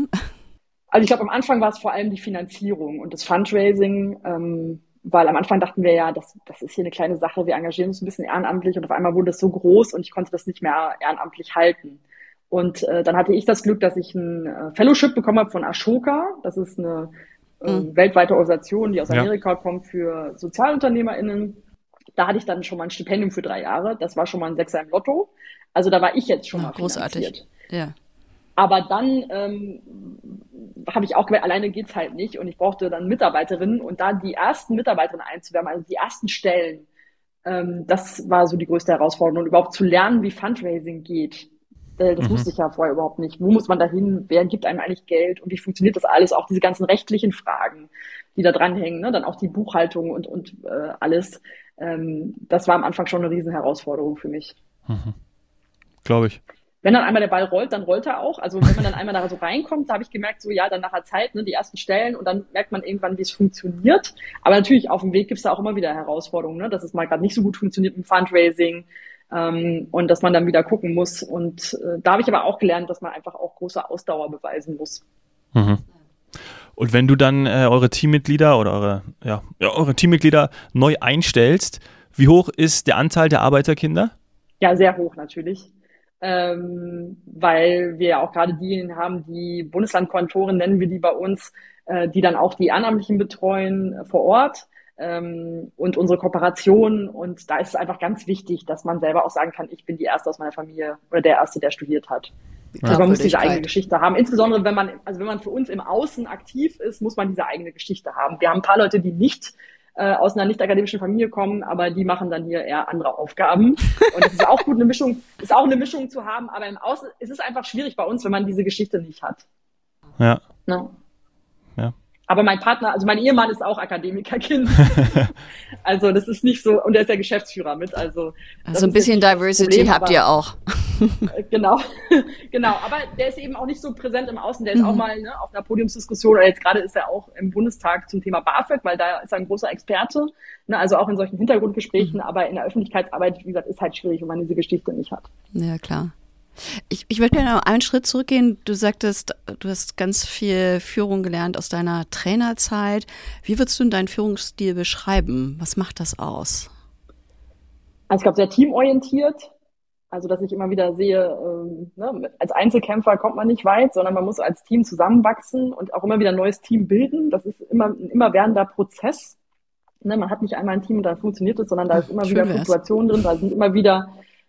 [SPEAKER 3] Also ich glaube, am Anfang war es vor allem die Finanzierung und das Fundraising. Ähm, weil am Anfang dachten wir ja, das, das ist hier eine kleine Sache, wir engagieren uns ein bisschen ehrenamtlich und auf einmal wurde es so groß und ich konnte das nicht mehr ehrenamtlich halten. Und äh, dann hatte ich das Glück, dass ich ein äh, Fellowship bekommen habe von Ashoka. Das ist eine äh, mhm. weltweite Organisation, die aus Amerika ja. kommt für SozialunternehmerInnen. Da hatte ich dann schon mal ein Stipendium für drei Jahre. Das war schon mal ein Sechser im Lotto. Also da war ich jetzt schon ja, mal großartig. Finanziert. Ja. Aber dann ähm, habe ich auch gemerkt, alleine geht's halt nicht und ich brauchte dann Mitarbeiterinnen und da die ersten Mitarbeiterinnen einzuwerben, also die ersten Stellen, ähm, das war so die größte Herausforderung und überhaupt zu lernen, wie Fundraising geht. Äh, das mhm. wusste ich ja vorher überhaupt nicht. Wo muss man da hin? Wer gibt einem eigentlich Geld? Und wie funktioniert das alles? Auch diese ganzen rechtlichen Fragen, die da dranhängen, ne? dann auch die Buchhaltung und, und äh, alles. Ähm, das war am Anfang schon eine riesen Herausforderung für mich.
[SPEAKER 1] Mhm. Glaube ich
[SPEAKER 3] wenn dann einmal der Ball rollt, dann rollt er auch. Also wenn man dann einmal da so reinkommt, da habe ich gemerkt, so ja, dann nachher Zeit, ne, die ersten Stellen und dann merkt man irgendwann, wie es funktioniert. Aber natürlich auf dem Weg gibt es da auch immer wieder Herausforderungen, ne, dass es mal gerade nicht so gut funktioniert im Fundraising ähm, und dass man dann wieder gucken muss. Und äh, da habe ich aber auch gelernt, dass man einfach auch große Ausdauer beweisen muss.
[SPEAKER 1] Mhm. Und wenn du dann äh, eure Teammitglieder oder eure, ja, ja, eure Teammitglieder neu einstellst, wie hoch ist der Anteil der Arbeiterkinder?
[SPEAKER 3] Ja, sehr hoch natürlich. Ähm, weil wir ja auch gerade diejenigen haben, die Bundeslandkontoren nennen wir die bei uns, äh, die dann auch die Ehrenamtlichen betreuen äh, vor Ort ähm, und unsere Kooperation. Und da ist es einfach ganz wichtig, dass man selber auch sagen kann, ich bin die Erste aus meiner Familie oder der Erste, der studiert hat. Also man muss diese eigene Geschichte haben. Insbesondere wenn man, also wenn man für uns im Außen aktiv ist, muss man diese eigene Geschichte haben. Wir haben ein paar Leute, die nicht äh, aus einer nicht akademischen Familie kommen, aber die machen dann hier eher andere Aufgaben. Und es ist auch gut, eine Mischung, ist auch eine Mischung zu haben, aber im Außen ist es einfach schwierig bei uns, wenn man diese Geschichte nicht hat.
[SPEAKER 1] Ja. Ne?
[SPEAKER 3] Aber mein Partner, also mein Ehemann ist auch Akademikerkind. also das ist nicht so, und er ist der Geschäftsführer mit. Also,
[SPEAKER 2] also ein bisschen Diversity Problem, habt ihr auch.
[SPEAKER 3] genau, genau. Aber der ist eben auch nicht so präsent im Außen. Der ist mhm. auch mal ne, auf einer Podiumsdiskussion, oder jetzt gerade ist er auch im Bundestag zum Thema BAföG, weil da ist er ein großer Experte. Ne, also auch in solchen Hintergrundgesprächen, mhm. aber in der Öffentlichkeitsarbeit, wie gesagt, ist halt schwierig, wenn man diese Geschichte nicht hat.
[SPEAKER 2] Ja, klar. Ich, ich würde gerne noch einen Schritt zurückgehen. Du sagtest, du hast ganz viel Führung gelernt aus deiner Trainerzeit. Wie würdest du deinen Führungsstil beschreiben? Was macht das aus?
[SPEAKER 3] Also ich glaube, sehr teamorientiert. Also, dass ich immer wieder sehe, ähm, ne, als Einzelkämpfer kommt man nicht weit, sondern man muss als Team zusammenwachsen und auch immer wieder ein neues Team bilden. Das ist immer ein immerwährender Prozess. Ne, man hat nicht einmal ein Team und dann funktioniert es, sondern da ist immer Schön wieder Fluktuation drin, da sind immer wieder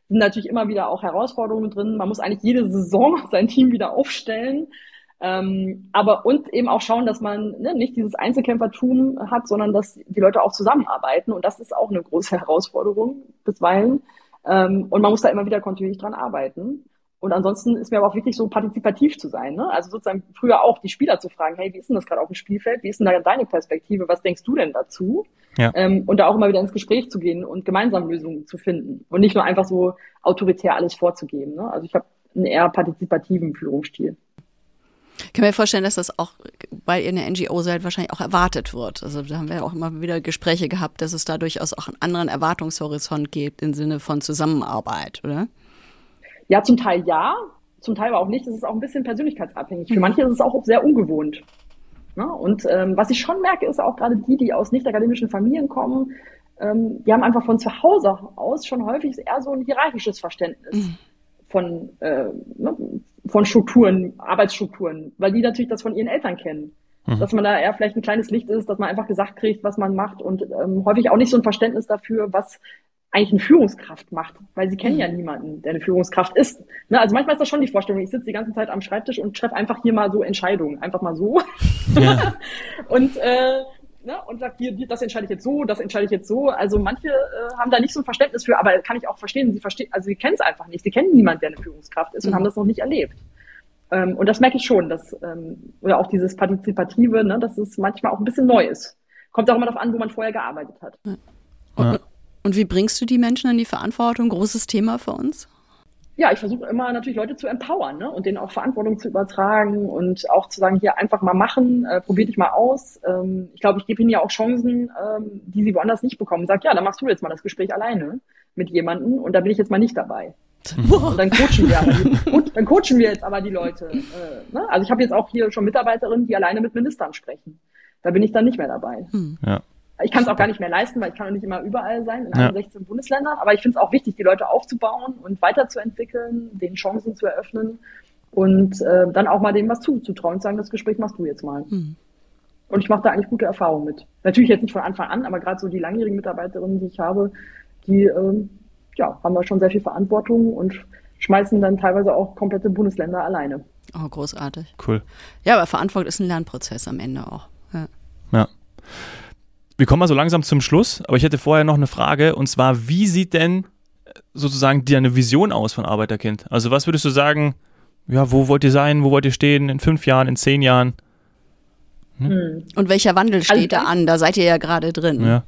[SPEAKER 3] sind natürlich immer wieder auch Herausforderungen drin. Man muss eigentlich jede Saison sein Team wieder aufstellen. Ähm, aber und eben auch schauen, dass man ne, nicht dieses Einzelkämpfertum hat, sondern dass die Leute auch zusammenarbeiten. Und das ist auch eine große Herausforderung bisweilen. Ähm, und man muss da immer wieder kontinuierlich dran arbeiten. Und ansonsten ist mir aber auch wirklich so partizipativ zu sein. Ne? Also sozusagen früher auch die Spieler zu fragen, hey, wie ist denn das gerade auf dem Spielfeld? Wie ist denn da deine Perspektive? Was denkst du denn dazu? Ja. Ähm, und da auch immer wieder ins Gespräch zu gehen und gemeinsam Lösungen zu finden. Und nicht nur einfach so autoritär alles vorzugeben. Ne? Also ich habe einen eher partizipativen Führungsstil.
[SPEAKER 2] Ich kann mir vorstellen, dass das auch, weil ihr eine NGO seid, wahrscheinlich auch erwartet wird. Also da haben wir auch immer wieder Gespräche gehabt, dass es da durchaus auch einen anderen Erwartungshorizont gibt im Sinne von Zusammenarbeit, oder?
[SPEAKER 3] Ja, zum Teil ja, zum Teil aber auch nicht. Das ist auch ein bisschen persönlichkeitsabhängig. Für mhm. manche ist es auch sehr ungewohnt. Ne? Und ähm, was ich schon merke, ist auch gerade die, die aus nicht akademischen Familien kommen, ähm, die haben einfach von zu Hause aus schon häufig eher so ein hierarchisches Verständnis mhm. von, äh, ne, von Strukturen, Arbeitsstrukturen, weil die natürlich das von ihren Eltern kennen. Mhm. Dass man da eher vielleicht ein kleines Licht ist, dass man einfach gesagt kriegt, was man macht und ähm, häufig auch nicht so ein Verständnis dafür, was eigentlich eine Führungskraft macht, weil sie kennen ja mhm. niemanden, der eine Führungskraft ist. Ne, also manchmal ist das schon die Vorstellung, ich sitze die ganze Zeit am Schreibtisch und treffe einfach hier mal so Entscheidungen, einfach mal so. Ja. und äh, ne, und sagt, hier, das entscheide ich jetzt so, das entscheide ich jetzt so. Also manche äh, haben da nicht so ein Verständnis für, aber kann ich auch verstehen, sie verstehen, also sie kennen es einfach nicht. Sie kennen niemanden, der eine Führungskraft ist und mhm. haben das noch nicht erlebt. Ähm, und das merke ich schon, dass, ähm, oder auch dieses Partizipative, ne, dass es manchmal auch ein bisschen neu ist. Kommt auch immer darauf an, wo man vorher gearbeitet hat.
[SPEAKER 2] Ja. Und wie bringst du die Menschen in die Verantwortung? Großes Thema für uns.
[SPEAKER 3] Ja, ich versuche immer natürlich Leute zu empowern ne? und denen auch Verantwortung zu übertragen und auch zu sagen, hier einfach mal machen, äh, probier dich mal aus. Ähm, ich glaube, ich gebe ihnen ja auch Chancen, ähm, die sie woanders nicht bekommen. Sag, ja, dann machst du jetzt mal das Gespräch alleine mit jemandem und da bin ich jetzt mal nicht dabei. Und dann coachen wir aber die, gut, dann coachen wir jetzt aber die Leute. Äh, ne? Also ich habe jetzt auch hier schon Mitarbeiterinnen, die alleine mit Ministern sprechen. Da bin ich dann nicht mehr dabei. Hm. Ja. Ich kann es auch gar nicht mehr leisten, weil ich kann auch nicht immer überall sein in allen ja. 16 Bundesländern. Aber ich finde es auch wichtig, die Leute aufzubauen und weiterzuentwickeln, denen Chancen zu eröffnen und äh, dann auch mal denen was zuzutrauen und sagen, das Gespräch machst du jetzt mal. Mhm. Und ich mache da eigentlich gute Erfahrungen mit. Natürlich jetzt nicht von Anfang an, aber gerade so die langjährigen Mitarbeiterinnen, die ich habe, die ähm, ja, haben da schon sehr viel Verantwortung und schmeißen dann teilweise auch komplette Bundesländer alleine.
[SPEAKER 2] Oh, großartig.
[SPEAKER 1] Cool.
[SPEAKER 2] Ja, aber Verantwortung ist ein Lernprozess am Ende auch. Ja.
[SPEAKER 1] ja. Wir kommen mal so langsam zum Schluss, aber ich hätte vorher noch eine Frage und zwar, wie sieht denn sozusagen deine Vision aus von Arbeiterkind? Also was würdest du sagen, ja, wo wollt ihr sein, wo wollt ihr stehen in fünf Jahren, in zehn Jahren?
[SPEAKER 2] Hm? Und welcher Wandel also steht also, da an? Da seid ihr ja gerade drin.
[SPEAKER 3] Ja.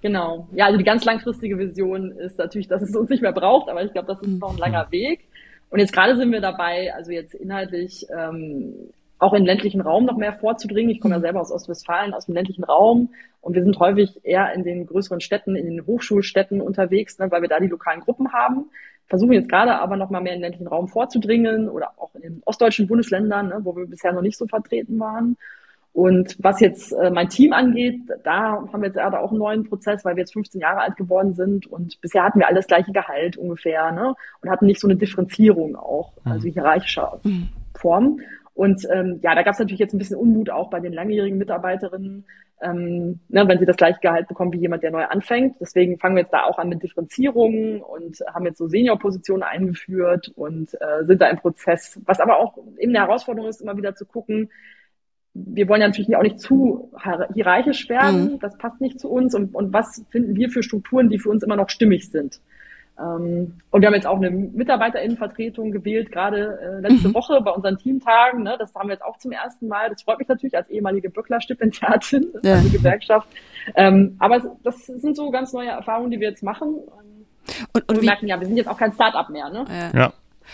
[SPEAKER 3] Genau. Ja, also die ganz langfristige Vision ist natürlich, dass es uns nicht mehr braucht, aber ich glaube, das ist noch ein langer Weg. Und jetzt gerade sind wir dabei, also jetzt inhaltlich ähm, auch im ländlichen Raum noch mehr vorzudringen. Ich komme ja mhm. selber aus Ostwestfalen, aus dem ländlichen Raum und wir sind häufig eher in den größeren Städten, in den Hochschulstädten unterwegs, ne, weil wir da die lokalen Gruppen haben. Versuchen jetzt gerade aber noch mal mehr in den ländlichen Raum vorzudringen oder auch in den ostdeutschen Bundesländern, ne, wo wir bisher noch nicht so vertreten waren. Und was jetzt äh, mein Team angeht, da haben wir jetzt gerade auch einen neuen Prozess, weil wir jetzt 15 Jahre alt geworden sind und bisher hatten wir alles gleiche Gehalt ungefähr, ne? Und hatten nicht so eine Differenzierung auch, mhm. also hierarchischer mhm. Form. Und ähm, ja, da gab es natürlich jetzt ein bisschen Unmut auch bei den langjährigen Mitarbeiterinnen, ähm, ne, wenn sie das gleiche Gehalt bekommen wie jemand, der neu anfängt. Deswegen fangen wir jetzt da auch an mit Differenzierungen und haben jetzt so Seniorpositionen eingeführt und äh, sind da im Prozess. Was aber auch eben eine Herausforderung ist, immer wieder zu gucken, wir wollen ja natürlich auch nicht zu hierarchisch werden, mhm. das passt nicht zu uns und, und was finden wir für Strukturen, die für uns immer noch stimmig sind. Ähm, und wir haben jetzt auch eine Mitarbeiterinnenvertretung gewählt, gerade äh, letzte mhm. Woche bei unseren Teamtagen. Ne? Das haben wir jetzt auch zum ersten Mal. Das freut mich natürlich als ehemalige Böckler-Stipendiatin, ja. also Gewerkschaft. Ähm, aber das sind so ganz neue Erfahrungen, die wir jetzt machen. Und, und wir wie, merken ja, wir sind jetzt auch kein Start-up mehr. Ne?
[SPEAKER 2] Ja. ja.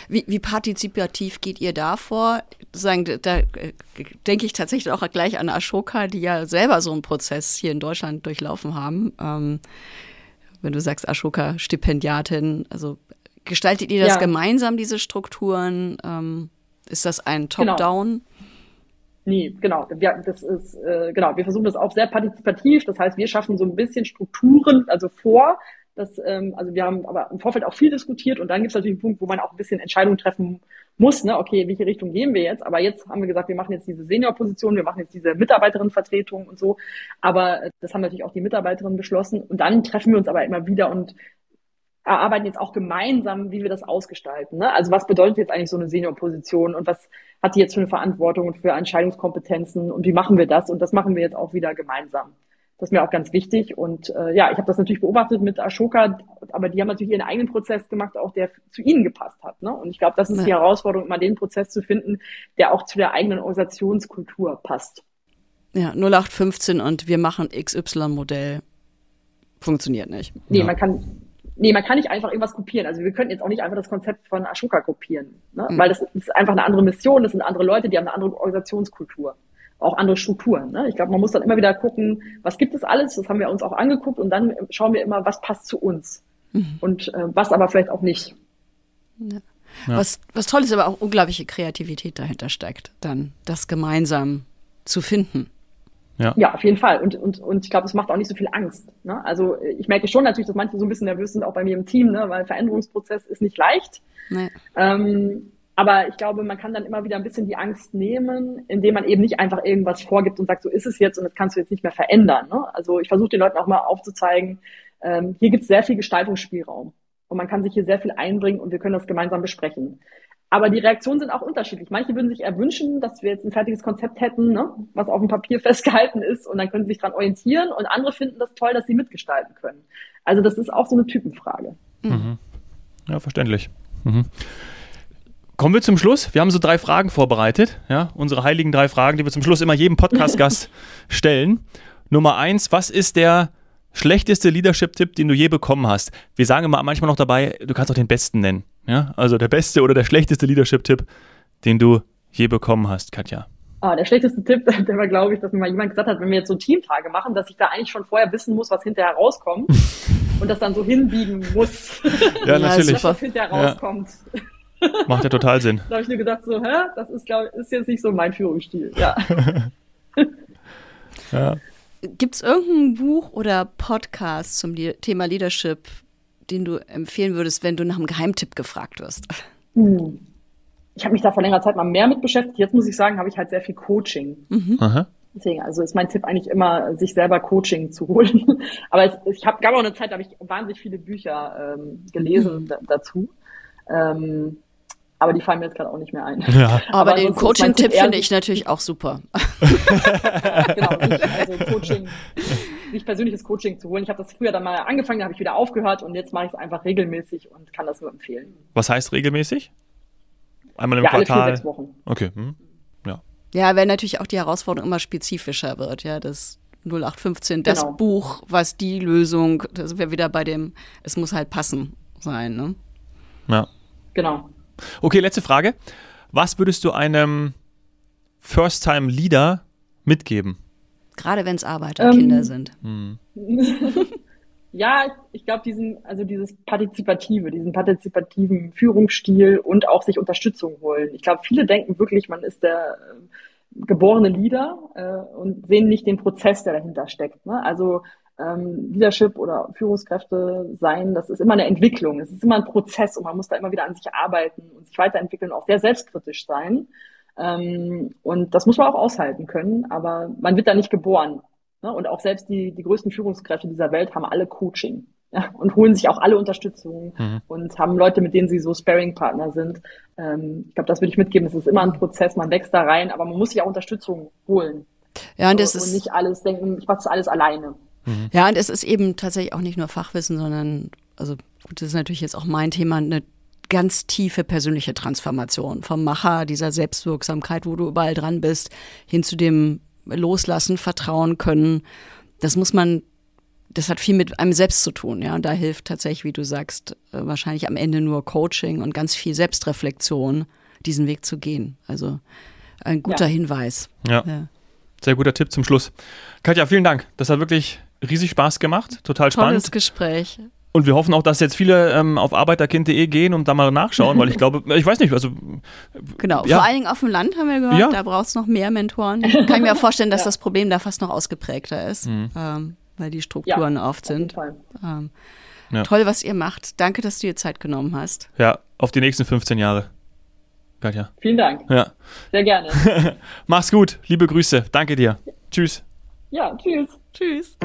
[SPEAKER 2] Wie, wie partizipativ geht ihr da vor? Sagen, da denke ich tatsächlich auch gleich an Ashoka, die ja selber so einen Prozess hier in Deutschland durchlaufen haben. Ähm, wenn du sagst Ashoka-Stipendiatin, also gestaltet ihr das ja. gemeinsam, diese Strukturen? Ähm, ist das ein genau. Top-Down? Genau.
[SPEAKER 3] Nee, genau. Wir, das ist, äh, genau. Wir versuchen das auch sehr partizipativ. Das heißt, wir schaffen so ein bisschen Strukturen, also vor. Das, ähm, also wir haben aber im Vorfeld auch viel diskutiert und dann gibt es natürlich einen Punkt, wo man auch ein bisschen Entscheidungen treffen muss, ne, okay, in welche Richtung gehen wir jetzt? Aber jetzt haben wir gesagt, wir machen jetzt diese Seniorposition, wir machen jetzt diese Mitarbeiterinnenvertretung und so. Aber äh, das haben natürlich auch die Mitarbeiterinnen beschlossen. Und dann treffen wir uns aber immer wieder und erarbeiten jetzt auch gemeinsam, wie wir das ausgestalten. Ne? Also was bedeutet jetzt eigentlich so eine Seniorposition und was hat die jetzt für eine Verantwortung und für Entscheidungskompetenzen und wie machen wir das? Und das machen wir jetzt auch wieder gemeinsam. Das ist mir auch ganz wichtig. Und äh, ja, ich habe das natürlich beobachtet mit Ashoka, aber die haben natürlich ihren eigenen Prozess gemacht, auch der zu ihnen gepasst hat. Ne? Und ich glaube, das ist ja. die Herausforderung, mal den Prozess zu finden, der auch zu der eigenen Organisationskultur passt.
[SPEAKER 2] Ja, 0815 und wir machen XY-Modell funktioniert nicht.
[SPEAKER 3] Nee,
[SPEAKER 2] ja.
[SPEAKER 3] man kann, nee, man kann nicht einfach irgendwas kopieren. Also wir könnten jetzt auch nicht einfach das Konzept von Ashoka kopieren, ne? Mhm. weil das ist einfach eine andere Mission, das sind andere Leute, die haben eine andere Organisationskultur auch andere Strukturen. Ne? Ich glaube, man muss dann immer wieder gucken, was gibt es alles, das haben wir uns auch angeguckt und dann schauen wir immer, was passt zu uns mhm. und äh, was aber vielleicht auch nicht.
[SPEAKER 2] Ja. Ja. Was, was toll ist, aber auch unglaubliche Kreativität dahinter steckt, dann das gemeinsam zu finden.
[SPEAKER 3] Ja. ja, auf jeden Fall. Und, und, und ich glaube, es macht auch nicht so viel Angst. Ne? Also ich merke schon natürlich, dass manche so ein bisschen nervös sind, auch bei mir im Team, ne? weil Veränderungsprozess ist nicht leicht. Nee. Ähm, aber ich glaube, man kann dann immer wieder ein bisschen die Angst nehmen, indem man eben nicht einfach irgendwas vorgibt und sagt, so ist es jetzt und das kannst du jetzt nicht mehr verändern. Ne? Also ich versuche den Leuten auch mal aufzuzeigen, ähm, hier gibt es sehr viel Gestaltungsspielraum und man kann sich hier sehr viel einbringen und wir können das gemeinsam besprechen. Aber die Reaktionen sind auch unterschiedlich. Manche würden sich erwünschen, dass wir jetzt ein fertiges Konzept hätten, ne, was auf dem Papier festgehalten ist und dann können sie sich dran orientieren und andere finden das toll, dass sie mitgestalten können. Also das ist auch so eine Typenfrage.
[SPEAKER 1] Mhm. Ja, verständlich. Mhm. Kommen wir zum Schluss. Wir haben so drei Fragen vorbereitet. Ja, unsere heiligen drei Fragen, die wir zum Schluss immer jedem Podcast-Gast stellen. Nummer eins, was ist der schlechteste Leadership-Tipp, den du je bekommen hast? Wir sagen immer manchmal noch dabei, du kannst auch den besten nennen. Ja, also der beste oder der schlechteste Leadership-Tipp, den du je bekommen hast, Katja.
[SPEAKER 3] Ah, der schlechteste Tipp, der war, glaube ich, dass mir mal jemand gesagt hat, wenn wir jetzt so Teamtage machen, dass ich da eigentlich schon vorher wissen muss, was hinterher rauskommt und das dann so hinbiegen muss.
[SPEAKER 1] Ja, natürlich.
[SPEAKER 3] Dass was hinterher rauskommt.
[SPEAKER 1] Ja. Macht ja total Sinn.
[SPEAKER 3] da habe ich nur gedacht, so, hä, das ist, glaub, ist jetzt nicht so mein Führungsstil. Ja.
[SPEAKER 2] ja. Gibt es irgendein Buch oder Podcast zum Thema Leadership, den du empfehlen würdest, wenn du nach einem Geheimtipp gefragt wirst? Hm.
[SPEAKER 3] Ich habe mich da vor längerer Zeit mal mehr mit beschäftigt. Jetzt muss ich sagen, habe ich halt sehr viel Coaching. Mhm. Deswegen, also ist mein Tipp eigentlich immer, sich selber Coaching zu holen. Aber es, ich habe gab auch eine Zeit, da habe ich wahnsinnig viele Bücher ähm, gelesen mhm. dazu. Ähm, aber die fallen mir jetzt gerade auch nicht mehr ein.
[SPEAKER 2] Ja. Aber, aber den Coaching-Tipp finde ich natürlich auch super.
[SPEAKER 3] genau, also Coaching, nicht persönliches Coaching zu holen. Ich habe das früher dann mal angefangen, da habe ich wieder aufgehört und jetzt mache ich es einfach regelmäßig und kann das nur empfehlen.
[SPEAKER 1] Was heißt regelmäßig? Einmal im ja, Quartal? Alle vier, sechs Wochen. Okay. Hm.
[SPEAKER 2] Ja. Ja, weil natürlich auch die Herausforderung immer spezifischer wird, ja, das 0815, das genau. Buch, was die Lösung, da sind wir wieder bei dem, es muss halt passen sein, ne?
[SPEAKER 1] Ja.
[SPEAKER 3] Genau.
[SPEAKER 1] Okay, letzte Frage. Was würdest du einem First-Time-Leader mitgeben?
[SPEAKER 2] Gerade wenn es Arbeiterkinder ähm, sind. Hm.
[SPEAKER 3] ja, ich glaube, diesen, also dieses Partizipative, diesen partizipativen Führungsstil und auch sich Unterstützung holen. Ich glaube, viele denken wirklich, man ist der geborene Leader äh, und sehen nicht den Prozess, der dahinter steckt. Ne? Also ähm, Leadership oder Führungskräfte sein, das ist immer eine Entwicklung, es ist immer ein Prozess und man muss da immer wieder an sich arbeiten und sich weiterentwickeln, auch sehr selbstkritisch sein. Ähm, und das muss man auch aushalten können, aber man wird da nicht geboren. Ne? Und auch selbst die, die größten Führungskräfte dieser Welt haben alle Coaching ja, und holen sich auch alle Unterstützung mhm. und haben Leute, mit denen sie so Sparing-Partner sind. Ähm, ich glaube, das würde ich mitgeben. Es ist immer ein Prozess, man wächst da rein, aber man muss sich auch Unterstützung holen.
[SPEAKER 2] Ja, und, das
[SPEAKER 3] und
[SPEAKER 2] ist
[SPEAKER 3] nicht alles denken, ich mache das alles alleine.
[SPEAKER 2] Mhm. Ja, und es ist eben tatsächlich auch nicht nur Fachwissen, sondern, also gut, das ist natürlich jetzt auch mein Thema, eine ganz tiefe persönliche Transformation vom Macher, dieser Selbstwirksamkeit, wo du überall dran bist, hin zu dem Loslassen, Vertrauen können. Das muss man, das hat viel mit einem selbst zu tun, ja. Und da hilft tatsächlich, wie du sagst, äh, wahrscheinlich am Ende nur Coaching und ganz viel Selbstreflexion, diesen Weg zu gehen. Also ein guter ja. Hinweis.
[SPEAKER 1] Ja. ja. Sehr guter Tipp zum Schluss. Katja, vielen Dank. Das hat wirklich riesig Spaß gemacht. Total spannend.
[SPEAKER 2] Tolles Gespräch.
[SPEAKER 1] Und wir hoffen auch, dass jetzt viele ähm, auf arbeiterkind.de gehen und da mal nachschauen, weil ich glaube, ich weiß nicht, also.
[SPEAKER 2] Genau, ja. vor allen Dingen auf dem Land haben wir gehört, ja. da braucht es noch mehr Mentoren. Kann ich mir vorstellen, dass ja. das Problem da fast noch ausgeprägter ist, mhm. ähm, weil die Strukturen oft sind. Ähm, toll, was ihr macht. Danke, dass du dir Zeit genommen hast.
[SPEAKER 1] Ja, auf die nächsten 15 Jahre. Katja.
[SPEAKER 3] Vielen Dank.
[SPEAKER 1] Ja.
[SPEAKER 3] Sehr gerne.
[SPEAKER 1] Mach's gut. Liebe Grüße. Danke dir. Tschüss.
[SPEAKER 3] Ja, tschüss.
[SPEAKER 2] Tschüss.